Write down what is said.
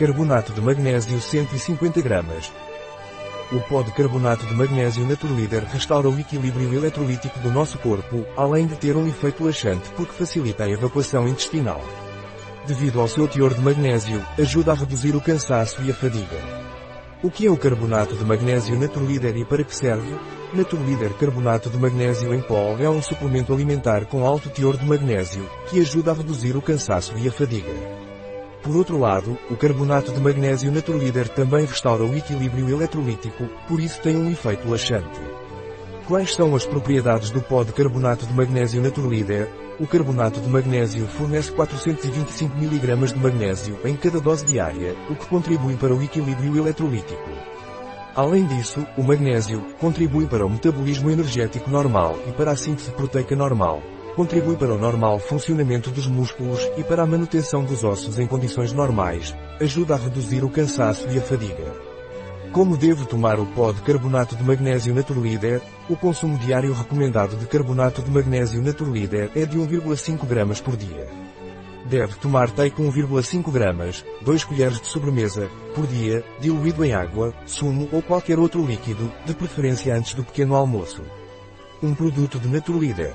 Carbonato de magnésio 150 gramas. O pó de carbonato de magnésio Naturleader restaura o equilíbrio eletrolítico do nosso corpo, além de ter um efeito laxante porque facilita a evacuação intestinal. Devido ao seu teor de magnésio, ajuda a reduzir o cansaço e a fadiga. O que é o carbonato de magnésio Naturleader e para que serve? Naturleader carbonato de magnésio em pó é um suplemento alimentar com alto teor de magnésio, que ajuda a reduzir o cansaço e a fadiga. Por outro lado, o carbonato de magnésio Naturleader também restaura o equilíbrio eletrolítico, por isso tem um efeito laxante. Quais são as propriedades do pó de carbonato de magnésio Naturleader? O carbonato de magnésio fornece 425 mg de magnésio em cada dose diária, o que contribui para o equilíbrio eletrolítico. Além disso, o magnésio contribui para o metabolismo energético normal e para a síntese proteica normal, Contribui para o normal funcionamento dos músculos e para a manutenção dos ossos em condições normais. Ajuda a reduzir o cansaço e a fadiga. Como devo tomar o pó de carbonato de magnésio Naturleader? O consumo diário recomendado de carbonato de magnésio Naturleader é de 1,5 gramas por dia. Deve tomar TEI com 1,5 gramas, 2 colheres de sobremesa, por dia, diluído em água, sumo ou qualquer outro líquido, de preferência antes do pequeno almoço. Um produto de Naturleader.